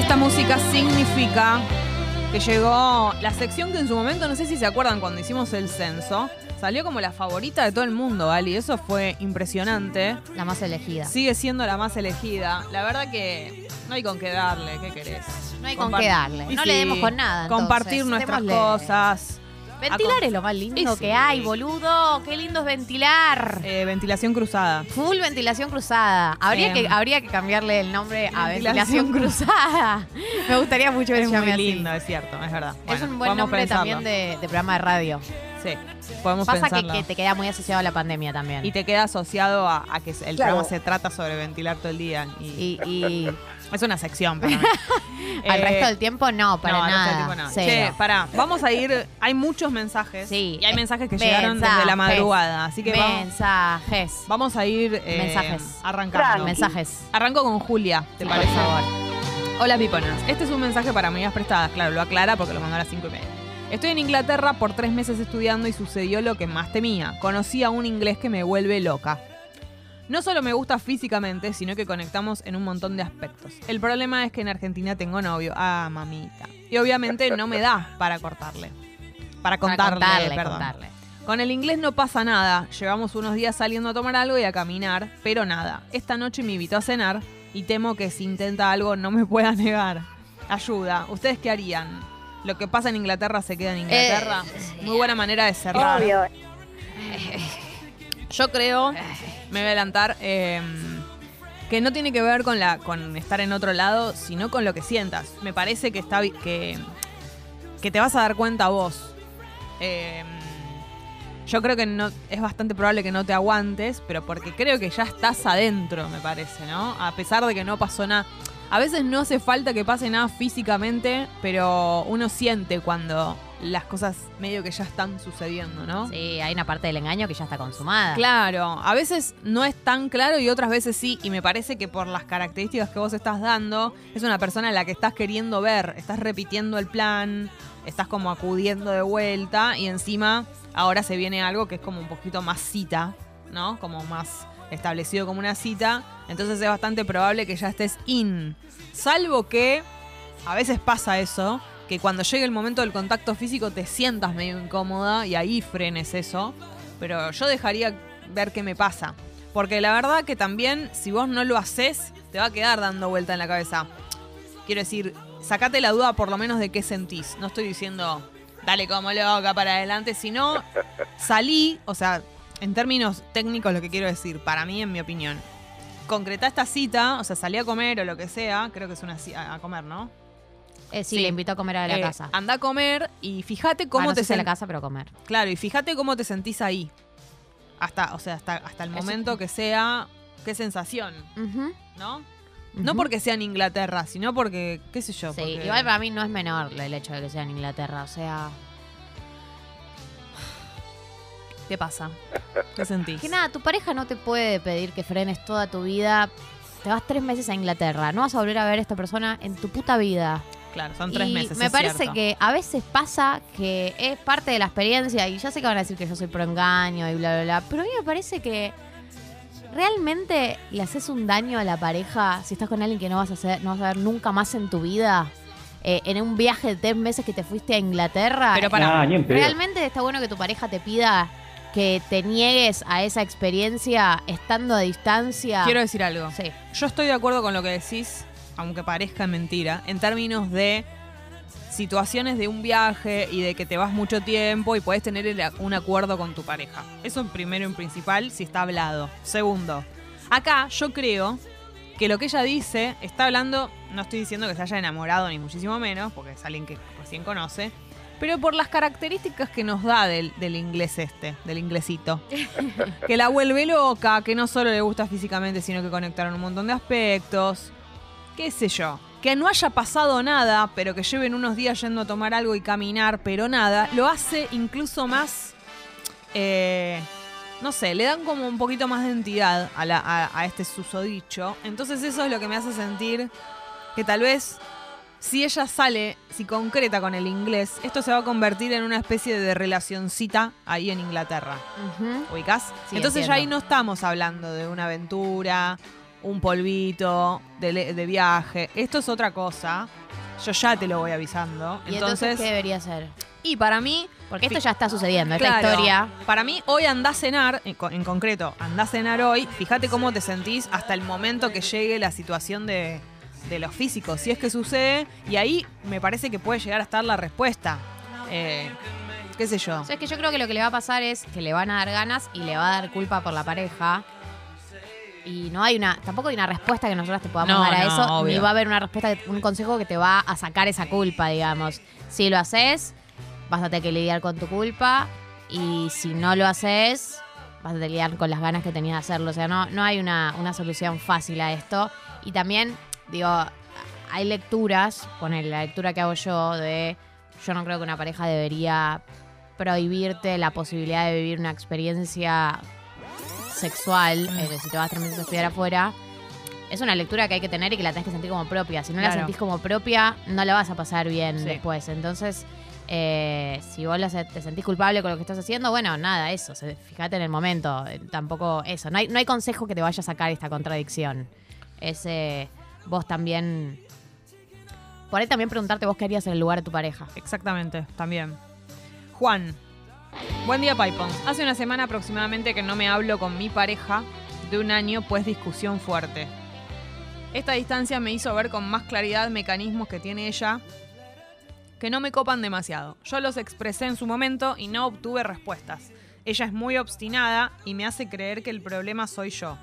Esta música significa que llegó la sección que en su momento, no sé si se acuerdan cuando hicimos el censo, salió como la favorita de todo el mundo, Ali. Eso fue impresionante. La más elegida. Sigue siendo la más elegida. La verdad que no hay con qué darle, ¿qué querés? No hay con qué darle. No sí, le demos con nada. Compartir entonces. nuestras Démosle. cosas. Ventilar es lo más lindo que hay, boludo. Qué lindo es ventilar. Eh, ventilación cruzada. Full ventilación cruzada. Habría, Eh, que, habría que cambiarle el nombre a ventilación ventilación cruzada. Me gustaría mucho que Es se muy llame así. lindo, es cierto, es verdad. Es Bueno, un buen podemos nombre pensarlo. también de, de programa de radio. Sí, podemos Pasa que, pensarlo. que te queda muy asociado a la pandemia también. Y te queda asociado a, a que el Claro. programa se trata sobre ventilar todo el día. Y, Y, y es una sección para mí. al Eh, resto del tiempo no, para no, al resto del nada. tiempo no. Cero. Che, pará, vamos a ir. Hay muchos mensajes. Sí. Y hay mensajes que llegaron desde la madrugada. Así que vamos, Mensajes. vamos a ir eh, Mensajes. arrancando. Mensajes. Arranco con Julia, ¿te Por parece? favor. Hola, piponas. Este es un mensaje para amigas prestadas. Claro, lo aclara porque lo mandó a las 5 y media. Estoy en Inglaterra por tres meses estudiando y sucedió lo que más temía. Conocí a un inglés que me vuelve loca. No solo me gusta físicamente, sino que conectamos en un montón de aspectos. El problema es que en Argentina tengo novio. Ah, mamita. Y obviamente no me da para cortarle. Para contarle, Para contarle, perdón. contarle. Con el inglés no pasa nada. Llevamos unos días saliendo a tomar algo y a caminar, pero nada. Esta noche me invitó a cenar y temo que si intenta algo no me pueda negar. Ayuda. ¿Ustedes qué harían? Lo que pasa en Inglaterra se queda en Inglaterra. Muy buena manera de cerrar. Obvio. Yo creo, me voy a adelantar, eh, que no tiene que ver con la con estar en otro lado, sino con lo que sientas. Me parece que está que, que te vas a dar cuenta vos. Eh, yo creo que no es bastante probable que no te aguantes, pero porque creo que ya estás adentro, me parece, ¿no? A pesar de que no pasó nada. A veces no hace falta que pase nada físicamente, pero uno siente cuando las cosas medio que ya están sucediendo, ¿no? Sí, hay una parte del engaño que ya está consumada. Claro, a veces no es tan claro y otras veces sí, y me parece que por las características que vos estás dando, es una persona a la que estás queriendo ver, estás repitiendo el plan, estás como acudiendo de vuelta y encima ahora se viene algo que es como un poquito más cita, ¿no? Como más establecido como una cita, entonces es bastante probable que ya estés in, salvo que a veces pasa eso, que cuando llegue el momento del contacto físico te sientas medio incómoda y ahí frenes eso. Pero yo dejaría ver qué me pasa. Porque la verdad que también, si vos no lo haces, te va a quedar dando vuelta en la cabeza. Quiero decir, sacate la duda por lo menos de qué sentís. No estoy diciendo, dale como loca para adelante, sino salí, o sea, en términos técnicos lo que quiero decir, para mí, en mi opinión. Concretá esta cita, o sea, salí a comer o lo que sea, creo que es una cita a comer, ¿no? Eh, sí, Sí. le invito a comer a la Eh, casa. Anda a comer y fíjate Ah, cómo no te a la casa, pero comer. Claro, y fíjate cómo te sentís ahí. Hasta, o sea, hasta, hasta el Eso- momento que sea, qué sensación, ¿no? No porque sea en Inglaterra, sino porque, qué sé yo. Sí, porque- igual para mí no es menor el hecho de que sea en Inglaterra. O sea, ¿Qué pasa? ¿Qué sentís? que nada, tu pareja no te puede pedir que frenes toda tu vida. Te vas tres meses a Inglaterra. No vas a volver a ver a esta persona en tu puta vida. Claro, son tres Y meses. Me es parece cierto. que a veces pasa que es parte de la experiencia. Y ya sé que van a decir que yo soy pro engaño y bla, bla, bla. Pero a mí me parece que realmente le haces un daño a la pareja si estás con alguien que no vas a hacer, no vas a ver nunca más en tu vida. eh, en un viaje de tres meses que te fuiste a Inglaterra. Pero para, Nah, ni en pedo. Realmente está bueno que tu pareja te pida que te niegues a esa experiencia estando a distancia. quiero decir algo. Sí. Yo estoy de acuerdo con lo que decís, aunque parezca mentira, en términos de situaciones de un viaje y de que te vas mucho tiempo y puedes tener el- un acuerdo con tu pareja. Eso primero en principal, si está hablado. Segundo, acá yo creo que lo que ella dice está hablando, no estoy diciendo que se haya enamorado ni muchísimo menos, porque es alguien que recién conoce, pero por las características que nos da del, del inglés este, del inglesito. que la vuelve loca, que no solo le gusta físicamente, sino que conectaron un montón de aspectos. Qué sé yo. Que no haya pasado nada, pero que lleven unos días yendo a tomar algo y caminar, pero nada, lo hace incluso más. eh, no sé, le dan como un poquito más de entidad a, la- a- a este susodicho. Entonces, eso es lo que me hace sentir que tal vez si ella sale, si concreta con el inglés, esto se va a convertir en una especie de relacioncita ahí en Inglaterra. Ujú. ¿Ubicás? Sí, Entonces ya ahí no estamos hablando de una aventura un polvito de, viaje. Esto es otra cosa. Yo ya te lo voy avisando. ¿Y entonces, entonces, qué debería ser? y para mí, Porque esto ya está sucediendo, esta Claro. historia. Para mí, hoy andá a cenar, en concreto, andá a cenar hoy. Fíjate cómo te sentís hasta el momento que llegue la situación de, de lo físico, si es que sucede. Y ahí me parece que puede llegar a estar la respuesta. Eh, ¿Qué sé yo? O sea, es que yo creo que lo que le va a pasar es que le van a dar ganas y le va a dar culpa por la pareja. Y no hay una, tampoco hay una respuesta que nosotros te podamos No, dar a no, eso, ni obvio. va a haber una respuesta, un consejo que te va a sacar esa culpa, digamos. Si lo haces, vas a tener que lidiar con tu culpa. Y si no lo haces, vas a tener que lidiar con las ganas que tenías de hacerlo. O sea, no, no hay una, una solución fácil a esto. Y también, digo, hay lecturas, poner la lectura que hago yo de yo no creo que una pareja debería prohibirte la posibilidad de vivir una experiencia sexual, Mm. eh, si te vas tres meses a estudiar afuera. Es una lectura que hay que tener y que la tenés que sentir como propia. Si no la Claro. sentís como propia, no la vas a pasar bien Sí. después. Entonces, eh, si vos la se- te sentís culpable con lo que estás haciendo, bueno, nada, eso. se- Fíjate en el momento. eh, Tampoco eso. No hay, no hay consejo que te vaya a sacar esta contradicción. Es eh, vos también. Por también preguntarte vos qué harías en el lugar de tu pareja. Exactamente, también. Juan. Buen día, Pipons. Hace una semana aproximadamente que no me hablo con mi pareja de un año, pues discusión fuerte. Esta distancia me hizo ver con más claridad mecanismos que tiene ella que no me copan demasiado. Yo los expresé en su momento y no obtuve respuestas. Ella es muy obstinada y me hace creer que el problema soy yo.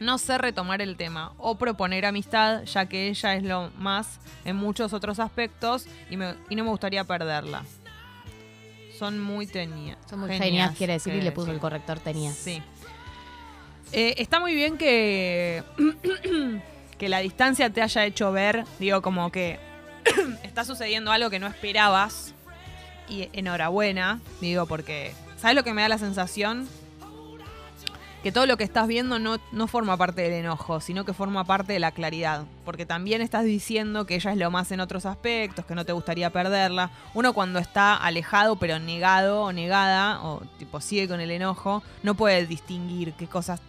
No sé retomar el tema o proponer amistad, ya que ella es lo más en muchos otros aspectos y, me- y no me gustaría perderla. Son muy tenias. Son muy genias, quiere decir, y le puso el correcto. corrector tenías. Sí. Eh, está muy bien que, que la distancia te haya hecho ver, digo, como que está sucediendo algo que no esperabas. Y enhorabuena, digo, porque ¿sabes lo que me da la sensación? Que todo lo que estás viendo no, no forma parte del enojo, sino que forma parte de la claridad. Porque también estás diciendo que ella es lo más en otros aspectos, que no te gustaría perderla. Uno cuando está alejado pero negado o negada, o tipo sigue con el enojo, no puede distinguir qué cosas,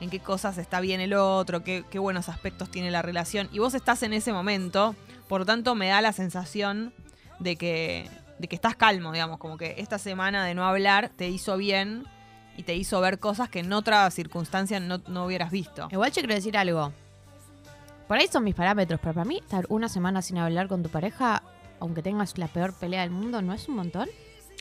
en qué cosas está bien el otro, qué, qué buenos aspectos tiene la relación. Y vos estás en ese momento, por tanto me da la sensación de que, de que estás calmo, digamos, como que esta semana de no hablar te hizo bien y te hizo ver cosas que en otra circunstancia no, no hubieras visto. Igual yo quiero decir algo. Por ahí son mis parámetros, pero para mí estar una semana sin hablar con tu pareja, aunque tengas la peor pelea del mundo, ¿no es un montón?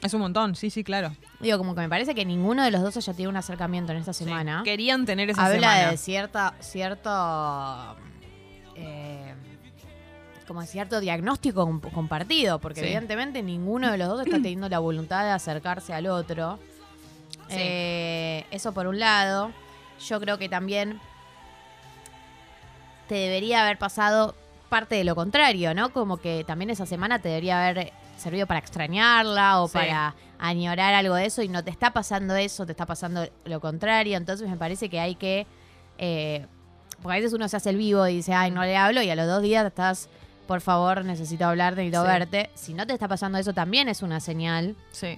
Es un montón, sí, sí, claro. Digo, como que me parece que ninguno de los dos haya tenido un acercamiento en esta Sí. semana. Querían tener esa Habla semana. de cierta, cierto, eh, como de cierto diagnóstico com- compartido, porque Sí. evidentemente ninguno de los dos está teniendo la voluntad de acercarse al otro. Sí. Eh, eso por un lado. Yo creo que también te debería haber pasado parte de lo contrario, ¿no? Como que también esa semana te debería haber servido para extrañarla o Sí. para añorar algo de eso y no te está pasando eso, te está pasando lo contrario. Entonces me parece que hay que... eh, porque a veces uno se hace el vivo y dice, ay, no le hablo y a los dos días estás, por favor, necesito hablarte, necesito Sí. verte. Si no te está pasando eso también es una señal. Sí.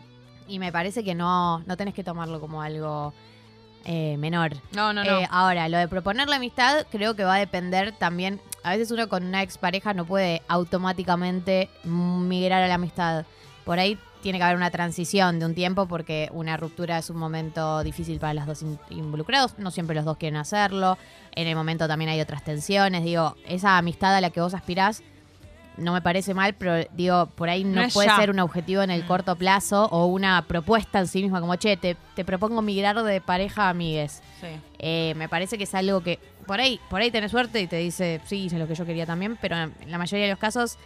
Y me parece que no, no tenés que tomarlo como algo eh, menor. No, no, no. Eh, ahora, lo de proponer la amistad creo que va a depender también. A veces uno con una expareja no puede automáticamente migrar a la amistad. Por ahí tiene que haber una transición de un tiempo porque una ruptura es un momento difícil para los dos in- involucrados. No siempre los dos quieren hacerlo. En el momento también hay otras tensiones. Digo, esa amistad a la que vos aspirás no me parece mal, pero digo, por ahí no, puede ya. ser un objetivo en el Mm. corto plazo o una propuesta en sí misma, como, che, te, te propongo migrar de pareja a amigues. Sí. Eh, me parece que es algo que por ahí, por ahí tenés suerte y te dice, sí, hice lo que yo quería también, pero en la mayoría de los casos,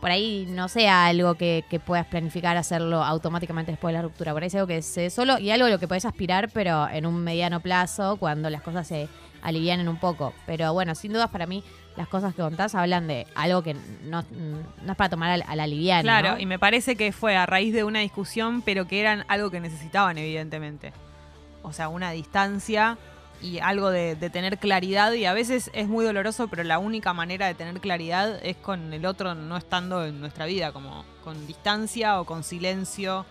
por ahí no sea algo que, que puedas planificar hacerlo automáticamente después de la ruptura. Por ahí es algo que se solo y algo a lo que podés aspirar, pero en un mediano plazo, cuando las cosas se alivianen un poco. Pero bueno, sin dudas para mí las cosas que contás hablan de algo que no, no es para tomar a a la liviana. Claro, ¿no? y me parece que fue a raíz de una discusión, pero que eran algo que necesitaban, evidentemente. O sea, una distancia y algo de, de tener claridad. Y a veces es muy doloroso, pero la única manera de tener claridad es con el otro no estando en nuestra vida, como con distancia o con silencio.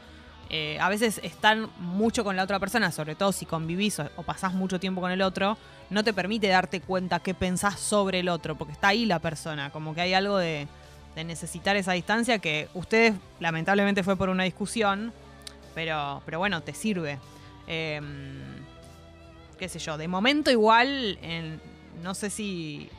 Eh, a veces estar mucho con la otra persona, sobre todo si convivís o, o pasás mucho tiempo con el otro, no te permite darte cuenta qué pensás sobre el otro, porque está ahí la persona, como que hay algo de, necesitar esa distancia que ustedes lamentablemente fue por una discusión, pero, pero bueno, te sirve. Eh, qué sé yo, de momento igual, no sé si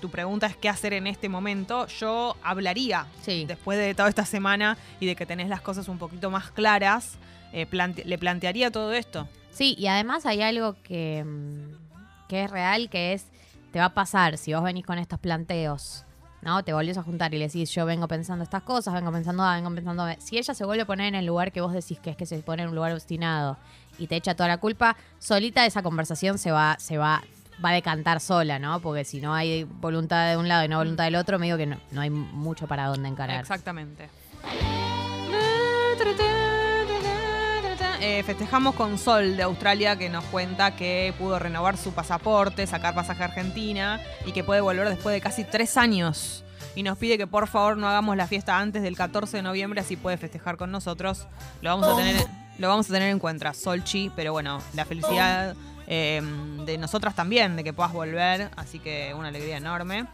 tu pregunta es qué hacer en este momento, yo hablaría Sí. después de toda esta semana y de que tenés las cosas un poquito más claras, eh, plante- le plantearía todo esto. Sí, y además hay algo que, mm, que es real, que es, te va a pasar si vos venís con estos planteos, ¿no? Te volvés a juntar y le decís, yo vengo pensando estas cosas, vengo pensando A, vengo pensando B. Si ella se vuelve a poner en el lugar que vos decís que es que se pone en un lugar obstinado y te echa toda la culpa, solita esa conversación se va, se va, va a decantar sola, ¿no? Porque si no hay voluntad de un lado y no voluntad del otro, me digo que no, hay mucho para dónde encarar. Exactamente. Eh, festejamos con Sol de Australia que nos cuenta que pudo renovar su pasaporte, sacar pasaje a Argentina y que puede volver después de casi tres años. Y nos pide que por favor no hagamos la fiesta antes del 14 de noviembre, así puede festejar con nosotros. Lo vamos a tener, lo vamos a tener en cuenta, Solchi, pero bueno, la felicidad eh, de nosotras también, de que puedas volver, así que una alegría enorme.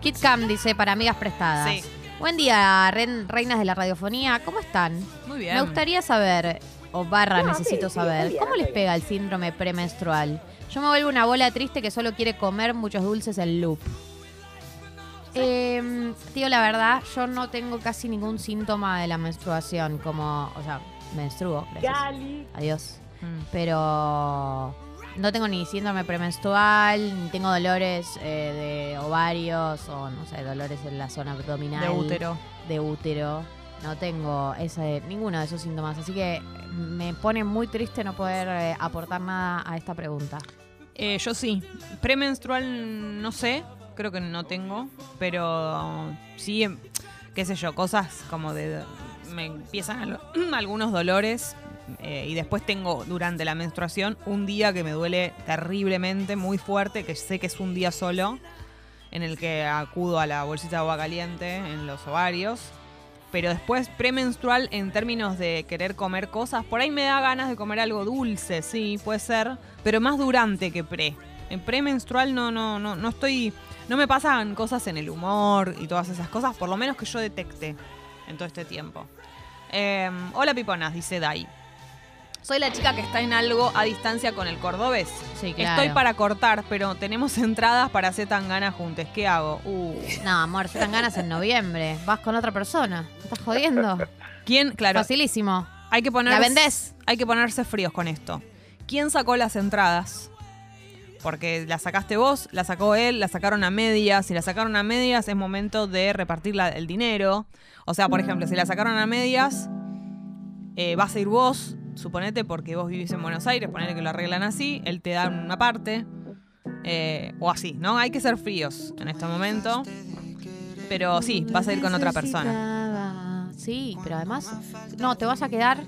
Kit Cam dice, para amigas prestadas. Sí. Buen día, reinas de la radiofonía. ¿Cómo están? Muy bien. Me gustaría saber, o barra necesito saber, ¿cómo les pega el síndrome premenstrual? Yo me vuelvo una bola triste que solo quiere comer muchos dulces en loop. Eh, tío, la verdad, yo no tengo casi ningún síntoma de la menstruación, como, o sea, menstruo, gracias. Adiós. Mm. Pero no tengo ni síndrome premenstrual, ni tengo dolores eh, de ovarios o, no sé, dolores en la zona abdominal. De útero. De útero. No tengo ese, ninguno de esos síntomas. Así que me pone muy triste no poder eh, aportar nada a esta pregunta. Eh, yo sí. Premenstrual no sé, creo que no tengo, pero sí, em, qué sé yo, cosas como de... Me empiezan algunos dolores eh, y después tengo durante la menstruación un día que me duele terriblemente, muy fuerte, que sé que es un día solo, en el que acudo a la bolsita de agua caliente en los ovarios. Pero después, premenstrual, en términos de querer comer cosas, por ahí me da ganas de comer algo dulce, sí, puede ser, pero más durante que pre. En premenstrual no, no, no, no estoy. No me pasan cosas en el humor y todas esas cosas, por lo menos que yo detecte en todo este tiempo. Eh, hola Piponas, dice Dai. Soy la chica que está en algo a distancia con el cordobés. Sí, claro. Estoy para cortar, pero tenemos entradas para hacer tan ganas juntos. ¿Qué hago? Uh. No, amor, se dan ganas en noviembre. Vas con otra persona. ¿Me estás jodiendo? ¿Quién? Claro. Facilísimo. Hay que poner, ¿La vendés? Hay que ponerse fríos con esto. ¿Quién sacó las entradas? Porque las sacaste vos, la sacó él, la sacaron a medias. Si la sacaron a medias, es momento de repartir la- el dinero. O sea, por ejemplo, si la sacaron a medias, eh, vas a ir vos, suponete, porque vos vivís en Buenos Aires, ponele que lo arreglan así, él te da una parte. eh, o así, ¿no? Hay que ser fríos en este momento. Pero sí, vas a ir con otra persona. Sí, pero además, no, te vas a quedar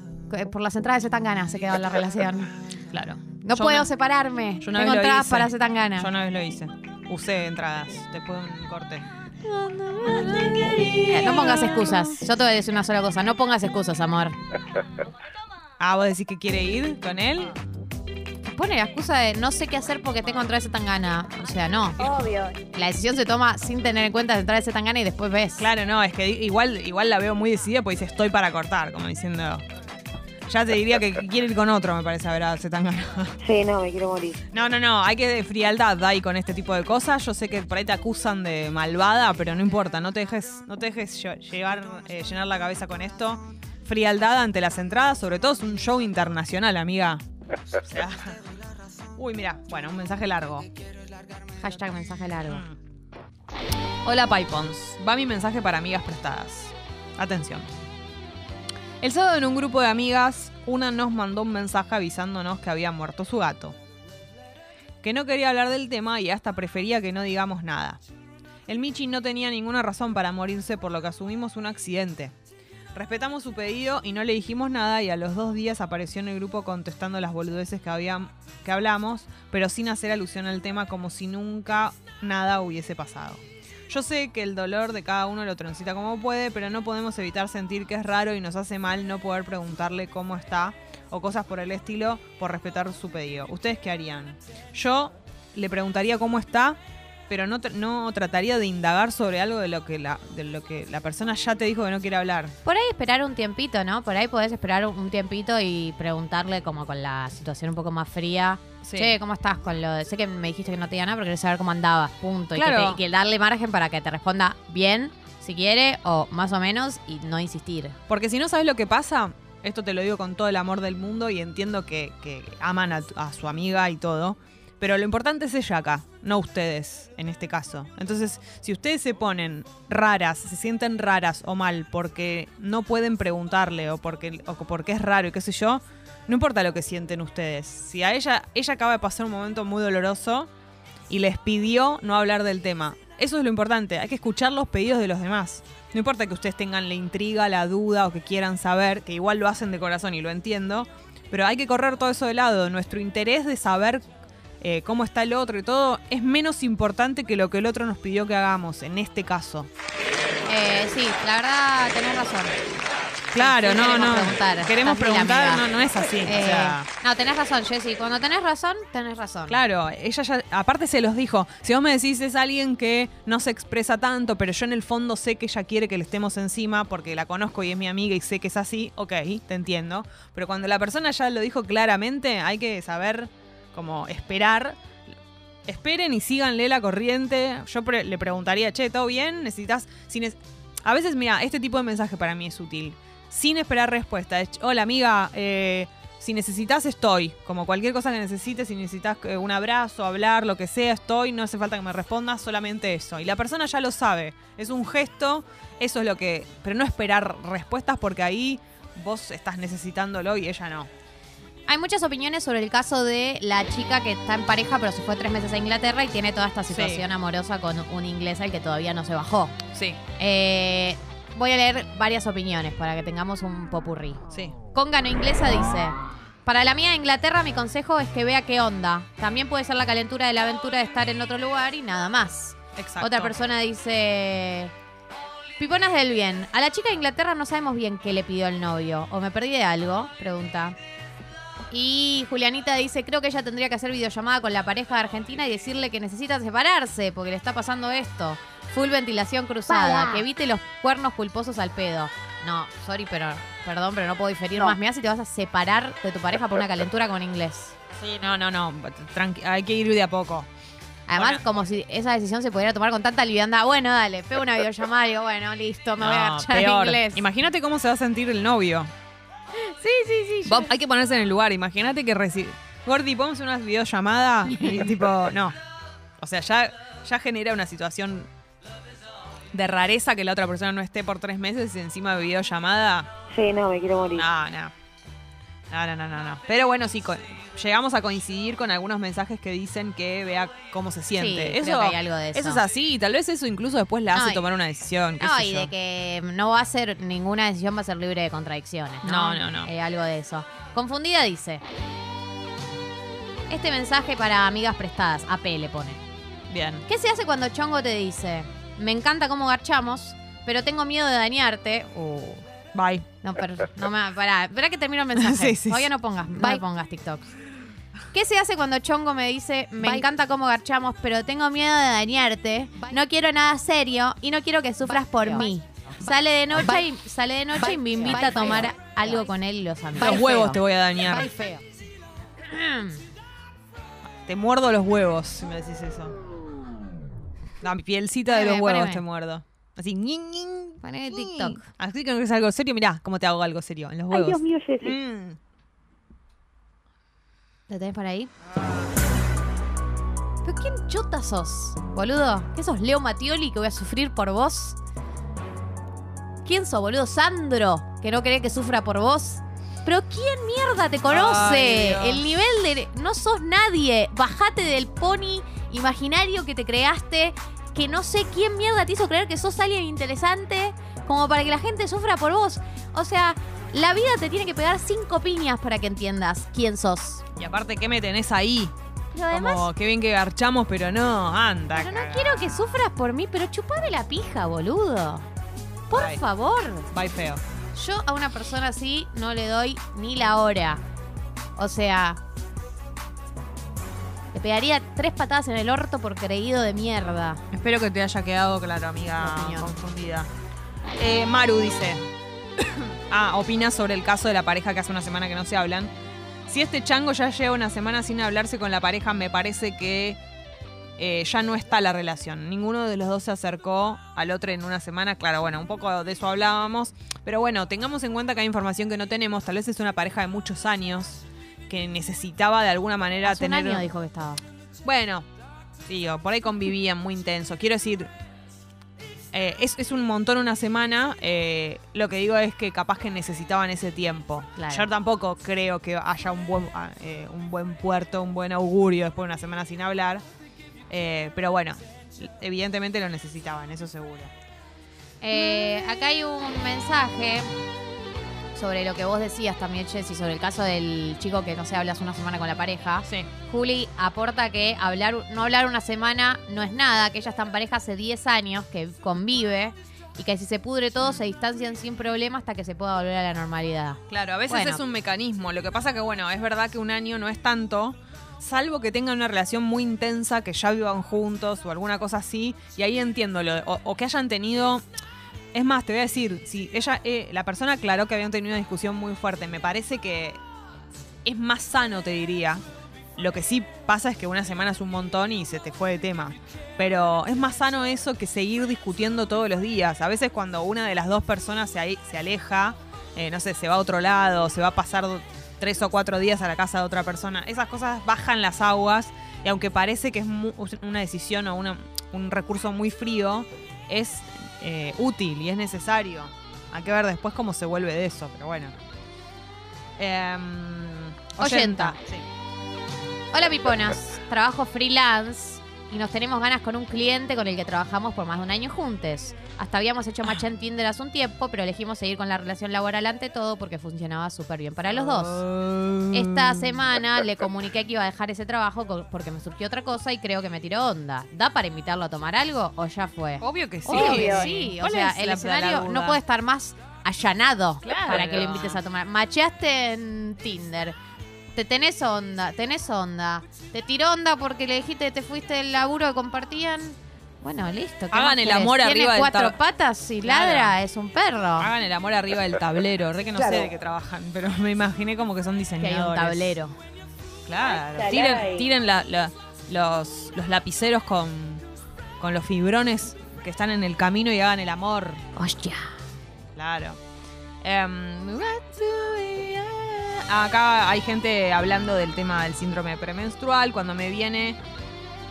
por las entradas de Zetangana, se quedó en la relación. Claro. No Yo puedo una- separarme. yo una Tengo vez lo entradas hice. para Zetangana. Yo una vez lo hice. Usé entradas después de un corte. Eh, No pongas excusas. Yo te voy a decir una sola cosa. No pongas excusas, amor. Ah, vos decís que quiere ir con él. Pone la excusa de no sé qué hacer porque tengo entradas de Zetangana. O sea, no. Obvio. La decisión se toma sin tener en cuenta las entradas de Zetangana y después ves. Claro, no, es que igual, igual la veo muy decidida porque dice estoy para cortar, como diciendo. Ya te diría que quiere ir con otro, me parece, a ver a Zetangana. Sí, no, me quiero morir. No, no, no, hay que de frialdad ahí con este tipo de cosas. Yo sé que por ahí te acusan de malvada, pero no importa, no te dejes, no te dejes eh, llenar la cabeza con esto. Frialdad ante las entradas, sobre todo es un show internacional, amiga. O sea. Uy, mira, bueno, un mensaje largo. Hashtag mensaje largo. Hola Pipons, va mi mensaje para amigas prestadas. Atención. El sábado en un grupo de amigas, una nos mandó un mensaje avisándonos que había muerto su gato. Que no quería hablar del tema y hasta prefería que no digamos nada. El Michi no tenía ninguna razón para morirse por lo que asumimos un accidente. Respetamos su pedido y no le dijimos nada y a los dos días apareció en el grupo contestando las boludeces que, que hablamos, pero sin hacer alusión al tema como si nunca nada hubiese pasado. Yo sé que el dolor de cada uno lo transita como puede, pero no podemos evitar sentir que es raro y nos hace mal no poder preguntarle cómo está o cosas por el estilo por respetar su pedido. ¿Ustedes qué harían? Yo le preguntaría cómo está, pero no, no trataría de indagar sobre algo de lo, que la, de lo que la persona ya te dijo que no quiere hablar. Por ahí esperar un tiempito, ¿no? Por ahí podés esperar un tiempito y preguntarle como con la situación un poco más fría. Sí. Che, ¿cómo estás con lo de... Sé que me dijiste que no te iba nada, pero querés saber cómo andabas, punto. Y que Claro. te- Y, que, darle margen para que te responda bien, si quiere, o más o menos, y no insistir. Porque si no sabes lo que pasa, esto te lo digo con todo el amor del mundo y entiendo que, que aman a, a su amiga y todo, pero lo importante es ella acá, no ustedes en este caso. Entonces, si ustedes se ponen raras, se sienten raras o mal porque no pueden preguntarle o porque, porque es raro y qué sé yo, no importa lo que sienten ustedes. Si a ella, ella acaba de pasar un momento muy doloroso y les pidió no hablar del tema. Eso es lo importante, hay que escuchar los pedidos de los demás. No importa que ustedes tengan la intriga, la duda o que quieran saber, que igual lo hacen de corazón y lo entiendo, pero hay que correr todo eso de lado. Nuestro interés de saber eh, cómo está el otro y todo es menos importante que lo que el otro nos pidió que hagamos, en este caso. Eh, sí, la verdad tenés razón. Claro, sí, no, queremos no. preguntar. Queremos preguntar, no, no es así. o Eh, sea, no, tenés razón, Jessy. Cuando tenés razón, tenés razón. Claro, ella ya, aparte se los dijo, si vos me decís es alguien que no se expresa tanto, pero yo en el fondo sé que ella quiere que le estemos encima porque la conozco y es mi amiga y sé que es así, ok, te entiendo. Pero cuando la persona ya lo dijo claramente, hay que saber como esperar. Esperen y síganle la corriente. Yo pre- le preguntaría, che, ¿todo bien? ¿Necesitas...? Si ne- a veces, mira, este tipo de mensaje para mí es útil. Sin esperar respuesta. Es, Hola, amiga, eh, si necesitas, estoy. Como cualquier cosa que necesites, si necesitas eh, un abrazo, hablar, lo que sea, estoy. No hace falta que me respondas, solamente eso. Y la persona ya lo sabe. Es un gesto, eso es lo que... Pero no esperar respuestas porque ahí vos estás necesitándolo y ella no. Hay muchas opiniones sobre el caso de la chica que está en pareja, pero se fue tres meses a Inglaterra y tiene toda esta Sí. situación amorosa con un inglés al que todavía no se bajó. Sí, Eh, voy a leer varias opiniones para que tengamos un popurrí. sí. Congano Inglesa dice: Para la mía de Inglaterra, mi consejo es que vea qué onda. También puede ser la calentura de la aventura de estar en otro lugar y nada más. Exacto. Otra persona dice. Piponas del bien. A la chica de Inglaterra no sabemos bien qué le pidió el novio. ¿O me perdí de algo? Pregunta. Y Julianita dice, creo que ella tendría que hacer videollamada con la pareja de Argentina y decirle que necesita separarse porque le está pasando esto. Full ventilación cruzada, Para. que evite los cuernos culposos al pedo. No, sorry, pero perdón, pero no puedo diferir No. más. Mira si te vas a separar de tu pareja por una calentura con inglés. Sí, no, no, no. Tranqui- hay que ir de a poco. Además, Bueno. como si esa decisión se pudiera tomar con tanta liviandad. Bueno, dale, pego una videollamada y digo, bueno, listo, me voy a No, agachar en peor. inglés. Imagínate cómo se va a sentir el novio. Sí, sí, sí. Vos- hay que ponerse en el lugar. Imagínate que recibe. Gordi, podemos hacer una videollamada y tipo, no. O sea, ya, ya genera una situación de rareza que la otra persona no esté por tres meses y encima de videollamada. Sí, no, me quiero morir. No, no. No, no, no, no, no. Pero bueno, sí, llegamos a coincidir con algunos mensajes que dicen que vea cómo se siente. Sí, eso, creo que hay algo de eso. es así, y tal vez eso incluso después la hace Ay. tomar una decisión. qué No, sé y yo. de que no va a ser ninguna decisión, va a ser libre de contradicciones. No, No, no, no. Eh, algo de eso. Confundida dice: Este mensaje para amigas prestadas, AP le pone. Bien. ¿Qué se hace cuando Chongo te dice: Me encanta cómo garchamos, pero tengo miedo de dañarte? Uh, Bye. no, pero, no me. Pará, espera que termino el mensaje. Sí, sí, Todavía no pongas, no me pongas TikToks. ¿Qué se hace cuando Chongo me dice, me Bye. encanta cómo garchamos, pero tengo miedo de dañarte? No quiero nada serio y no quiero que sufras por mí. Sale de noche y sale de noche y me invita a tomar algo con él y los amigos. Los huevos te voy a dañar. Feo. Te muerdo los huevos si me decís eso. La pielcita de los Poneme, huevos poneme. te muerdo. Así, ñin, ñin, ñin. TikTok. Así que no es algo serio. Mirá cómo te hago algo serio en los Ay, huevos. Dios mío, Jessy. Mm. ¿Lo tenés por ahí? ¿Pero quién chota sos, boludo? ¿Qué sos Leo Matioli que voy a sufrir por vos? ¿Quién sos, boludo? Sandro, que no querés que sufra por vos. Pero ¿quién mierda te conoce? Ay. El nivel de... No sos nadie. Bajate del pony imaginario que te creaste. Que no sé quién mierda te hizo creer que sos alguien interesante como para que la gente sufra por vos. O sea, la vida te tiene que pegar cinco piñas para que entiendas quién sos. Y aparte, ¿qué me tenés ahí? Pero además, Como, qué bien que garchamos, pero no, anda. pero no quiero que sufras por mí, pero chupame la pija, boludo. Por Ay. favor. Bye feo. Yo a una persona así no le doy ni la hora. O sea, le pegaría tres patadas en el orto por creído de mierda. Espero que te haya quedado claro, Mi amiga opinión. confundida. Eh, Maru dice. ah, opina sobre el caso de la pareja que hace una semana que no se hablan. Si este chango ya lleva una semana sin hablarse con la pareja, me parece que eh, ya no está la relación. Ninguno de los dos se acercó al otro en una semana. Claro, bueno, un poco de eso hablábamos. Pero bueno, tengamos en cuenta que hay información que no tenemos. Tal vez es una pareja de muchos años que necesitaba de alguna manera Hace un tener. año dijo que estaba. Bueno, digo, por ahí convivían muy intenso. Quiero decir, eh, es, es un montón una semana. eh, lo que digo es que capaz que necesitaban ese tiempo. Claro. Yo tampoco creo que haya un buen, ah, eh, un buen puerto, un buen augurio después de una semana sin hablar. Pero bueno, evidentemente lo necesitaban, eso seguro. Acá hay un mensaje sobre lo que vos decías también, Jessy, sobre el caso del chico que no se habla hace una semana con la pareja. Sí. Juli aporta que hablar, no hablar una semana no es nada, que ella está en pareja hace 10 años, que convive y que si se pudre todo se distancian sin problema hasta que se pueda volver a la normalidad. Claro, a veces Bueno. es un mecanismo. Lo que pasa que, bueno, es verdad que un año no es tanto, salvo que tengan una relación muy intensa, que ya vivan juntos o alguna cosa así, y ahí entiendo, lo, o, o que hayan tenido... Es más, te voy a decir, si ella, eh, la persona aclaró que habían tenido una discusión muy fuerte, me parece que es más sano, te diría. Lo que sí pasa es que una semana es un montón y se te fue de tema. Pero es más sano eso que seguir discutiendo todos los días. A veces cuando una de las dos personas se, se aleja, eh, no sé, se va a otro lado, se va a pasar tres o cuatro días a la casa de otra persona, esas cosas bajan las aguas y aunque parece que es una decisión o un recurso muy frío, es eh, útil y es necesario. Hay que ver después cómo se vuelve de eso, pero bueno. Em, Oyenta. Sí. Hola piponas, trabajo freelance y nos tenemos ganas con un cliente con el que trabajamos por más de un año juntos. Hasta habíamos hecho match en Tinder hace un tiempo, pero elegimos seguir con la relación laboral ante todo porque funcionaba súper bien para los dos. Esta semana le comuniqué que iba a dejar ese trabajo porque me surgió otra cosa y creo que me tiró onda. ¿Da para invitarlo a tomar algo o ya fue? Obvio que sí. Obvio, sí. O ¿Cuál sea, es el escenario no puede estar más allanado Claro. para que lo invites a tomar. Macheaste en Tinder. Te tenés onda, tenés onda. Te tiró onda porque le dijiste que te fuiste del laburo que compartían. Bueno, listo. ¿qué Hagan el amor Tiene arriba del cuatro tab- patas y Claro. ladra, es un perro. Hagan el amor arriba del tablero. Re que no Claro. sé de qué trabajan, pero me imaginé como que son que hay diseñadores. un tablero. Claro. Ay, Tiren, caray. tiren la- la- los, los lapiceros con, con los fibrones que están en el camino y hagan el amor. Hostia. Claro. Em, acá hay gente hablando del tema del síndrome premenstrual, cuando me viene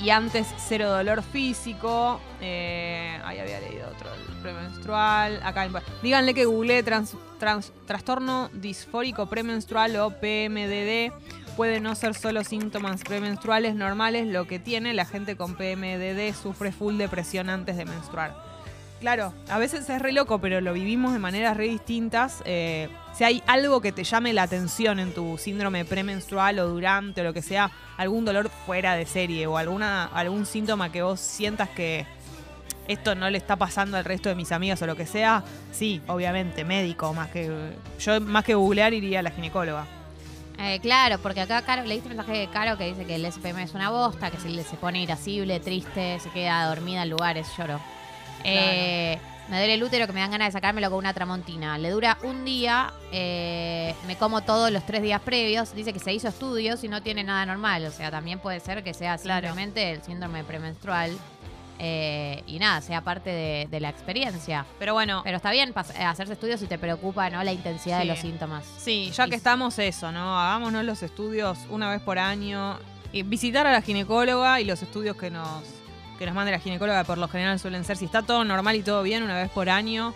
y antes cero dolor físico. Eh, ahí había leído otro, premenstrual. Acá, díganle que googleé trans- trans- trastorno disfórico premenstrual o PMDD. Puede no ser solo síntomas premenstruales normales, lo que tiene la gente con PMDD sufre full depresión antes de menstruar. Claro, a veces es re loco, pero lo vivimos de maneras re distintas. Eh, si hay algo que te llame la atención en tu síndrome premenstrual o durante o lo que sea, algún dolor fuera de serie o alguna, algún síntoma que vos sientas que esto no le está pasando al resto de mis amigas o lo que sea, sí, obviamente, médico, más que yo más que googlear iría a la ginecóloga. Eh, claro, porque acá Caro, leíste un mensaje de Caro que dice que el SPM es una bosta, que se, se pone irascible, triste, se queda dormida en lugares, lloro. Eh, me duele el útero que me dan ganas de sacármelo con una tramontina. Le dura un día, eh, me como todos los tres días previos. Dice que se hizo estudios y no tiene nada normal. O sea, también puede ser que sea Claro. simplemente el síndrome premenstrual. eh, y nada, sea parte de, de la experiencia. Pero bueno, Pero está bien hacerse estudios si te preocupa ¿no? la intensidad Sí. de los síntomas. Sí, ya que estamos eso, ¿no? Hagámonos los estudios una vez por año. Y visitar a la ginecóloga y los estudios que nos, que nos mande la ginecóloga por lo general suelen ser, si está todo normal y todo bien, una vez por año.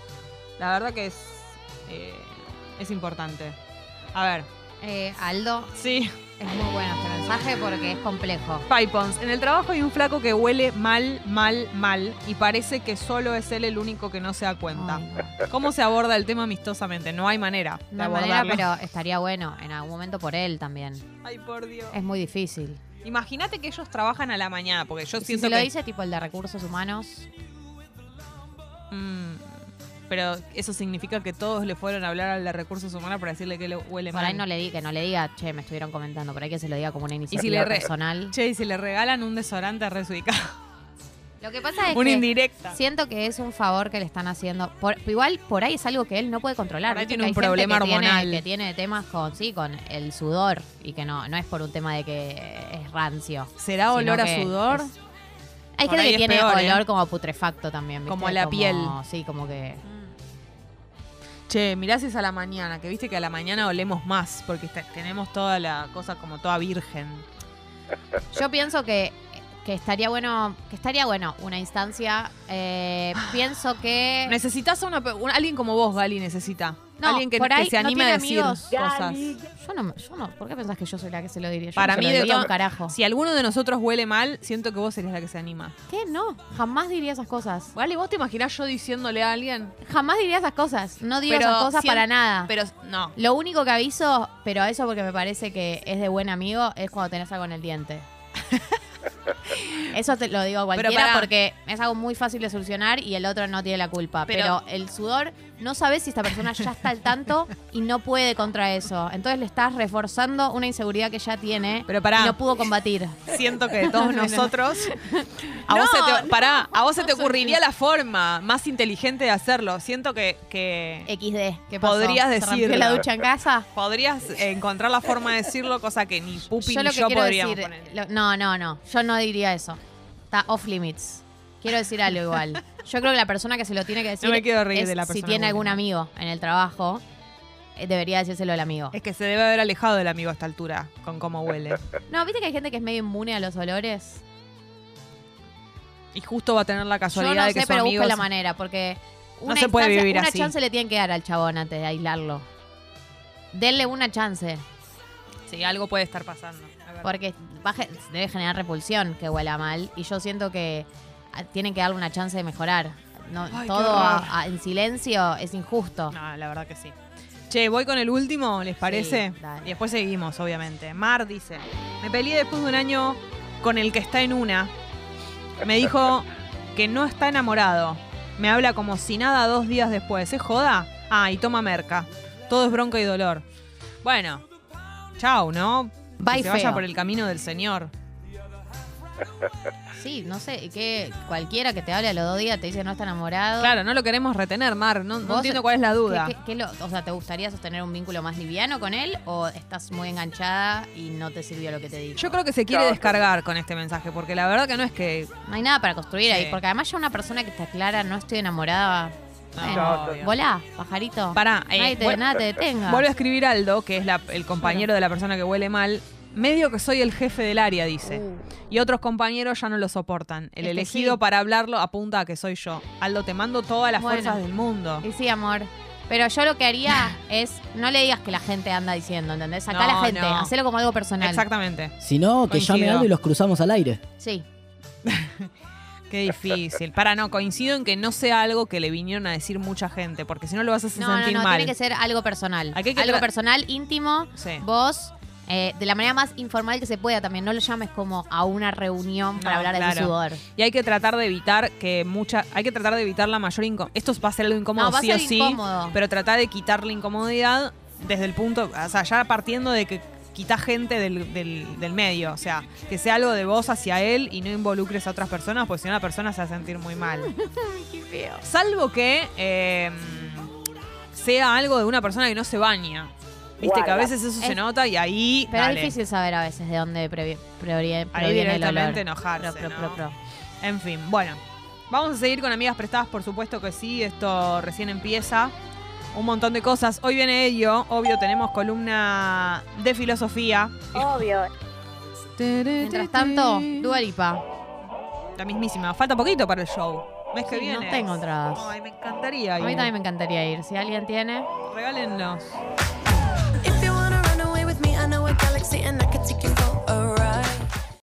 La verdad que es, eh, es importante. A ver, Eh, Aldo, sí, es muy bueno este mensaje. porque es complejo. Pipons, en el trabajo hay un flaco que huele mal, mal, mal y parece que solo es él el único que no se da cuenta. Ay. ¿Cómo se aborda el tema amistosamente? No hay manera de No hay manera, pero estaría bueno en algún momento por él también. Ay, por Dios. Es muy difícil. Imagínate que ellos trabajan a la mañana, porque yo si siento se lo que... dice tipo el de recursos humanos, Mm, pero eso significa que todos le fueron a hablar al de recursos humanos para decirle que le huele por mal. ahí no le di, que no le diga, che, me estuvieron comentando, por ahí que se lo diga como una iniciativa si le re- personal. Che, y si le regalan un desodorante resubicado. Lo que pasa es Una que indirecta. siento que es un favor que le están haciendo. Por- igual por ahí es algo que él no puede controlar. Por ahí tiene un problema que tiene- hormonal. que tiene temas con, sí, con el sudor y que no, no es por un tema de que es rancio. ¿Será olor a sudor? es- Hay Por gente que tiene peor, ¿eh? olor como putrefacto también. ¿viste? Como la piel. Sí, como que. Che, mirá si es a la mañana, que viste que a la mañana olemos más, porque tenemos toda la cosa como toda virgen. Yo pienso que, que estaría bueno, que estaría bueno una instancia. eh, pienso que Necesitas a una, alguien como vos, Gali, necesita. No, alguien que, por que ahí se no anime a tiene decir amigos. cosas. yo no, yo no. ¿Por qué pensás que yo soy la que se lo diría? Yo Para no se mí, lo de diría un carajo. Si alguno de nosotros huele mal, siento que vos serías la que se anima. ¿Qué? No, jamás diría esas cosas. Gali, ¿vos te imaginás yo diciéndole a alguien? Jamás diría esas cosas. No digo Pero esas cosas sien- para nada. Pero no. Lo único que aviso, pero eso porque me parece que es de buen amigo, es cuando tenés algo en el diente. Eso te lo digo a cualquiera porque es algo muy fácil de solucionar y el otro no tiene la culpa. Pero- Pero, el sudor, no sabes si esta persona ya está al tanto y no puede contra eso. Entonces le estás reforzando una inseguridad que ya tiene Pero pará. y no pudo combatir. Siento que de todos No, no. nosotros. A vos, No, se te, pará, a vos se te ocurriría la forma más inteligente de hacerlo. Siento que, que XD, ¿qué pasó? Podrías ¿Se rompió decirlo. la ducha en casa? podrías encontrar la forma de decirlo, cosa que ni Pupi yo ni lo que yo quiero podríamos decir, poner. lo- no, no, no, yo no diría eso. Está off limits. Quiero decir algo igual. Yo creo que la persona que se lo tiene que decir No me quiero reír es de la si persona tiene buena. algún amigo en el trabajo, eh, debería decírselo al amigo. Es que se debe haber alejado del amigo a esta altura, con cómo huele. No, viste que hay gente que es medio inmune a los olores. Y justo va a tener la Yo casualidad no de que sé, su pero amigo busco la se- manera, porque una se puede instancia- vivir una así. chance le tienen que dar al chabón antes de aislarlo. Denle una chance, Sí, algo puede estar pasando. porque debe generar repulsión que huela mal, y yo siento que tienen que darle una chance de mejorar. No, Ay, qué todo horror. a- a- en silencio es injusto. No, la verdad que sí. Che, voy con el último, ¿les parece? y después seguimos, obviamente. Mar dice, me peleé después de un año con el que está en una. Me dijo que no está enamorado. Me habla como si nada dos días después. ¿Es joda? Ah, y toma merca. Todo es bronca y dolor. Bueno, chau, ¿no? Bye que se vaya por el camino del Señor. Sí, no sé, que cualquiera que te hable a los dos días te dice no está enamorado. Claro, no lo queremos retener, Mar. No, no entiendo cuál es la duda. ¿Qué- qué- qué lo- o sea, ¿te gustaría sostener un vínculo más liviano con él o estás muy enganchada y no te sirvió lo que te dijo? Yo creo que se quiere descargar con este mensaje, porque la verdad que no es que No hay nada para construir ahí, porque además ya una persona que está clara, no estoy enamorada. No, Bueno, obvio. volá, pajarito. Pará, eh, Nadie te, nada te detenga. Vuelve a escribir Aldo, que es la- el compañero de la persona que huele mal. Medio que soy el jefe del área, dice. Uh. Y otros compañeros ya no lo soportan. El Es que elegido sí. para hablarlo apunta a que soy yo. Aldo, te mando todas las Bueno. fuerzas del mundo. Y sí, amor. Pero yo lo que haría es, no le digas que la gente anda diciendo, ¿entendés? Sacá a No, la gente, no. hacelo como algo personal. Exactamente. Si no, que llame algo y los cruzamos al aire. Sí. Qué difícil. Para, no, coincido en que no sea algo que le vinieron a decir mucha gente, porque si no lo vas a hacer No, no, sentir no, mal. tiene que ser algo personal. Aquí hay que algo personal, íntimo, Sí. vos, eh, de la manera más informal que se pueda también. No lo llames como a una reunión para No, hablar de claro. tu sudor. Y hay que tratar de evitar que mucha. Hay que tratar de evitar la mayor incomodidad. Esto va a ser algo incómodo No, va a sí ser o sí. Pero tratar de quitar la incomodidad desde el punto. O sea, ya partiendo de que quitas gente del, del- del medio. O sea, que sea algo de vos hacia él y no involucres a otras personas, porque si no la persona se va a sentir muy mal. Qué feo. Salvo que eh, sea algo de una persona que no se baña. Viste que a veces eso se Es- nota y ahí. Pero dale. es difícil saber a veces de dónde previ- previ- Ahí proviene el olor. directamente enojarse. Pro, pro, ¿no? pro, pro. En fin, bueno. Vamos a seguir con amigas prestadas, por supuesto que sí. Esto recién empieza. Un montón de cosas. Hoy viene ello. Obvio, tenemos columna de filosofía. Obvio. Mientras tanto, Dua Lipa. La mismísima. Falta poquito para el show. Mes que Sí, no viene. tengo entradas. Ay, me encantaría A ir. mí también me encantaría ir. Si alguien tiene. Regálennos. sitting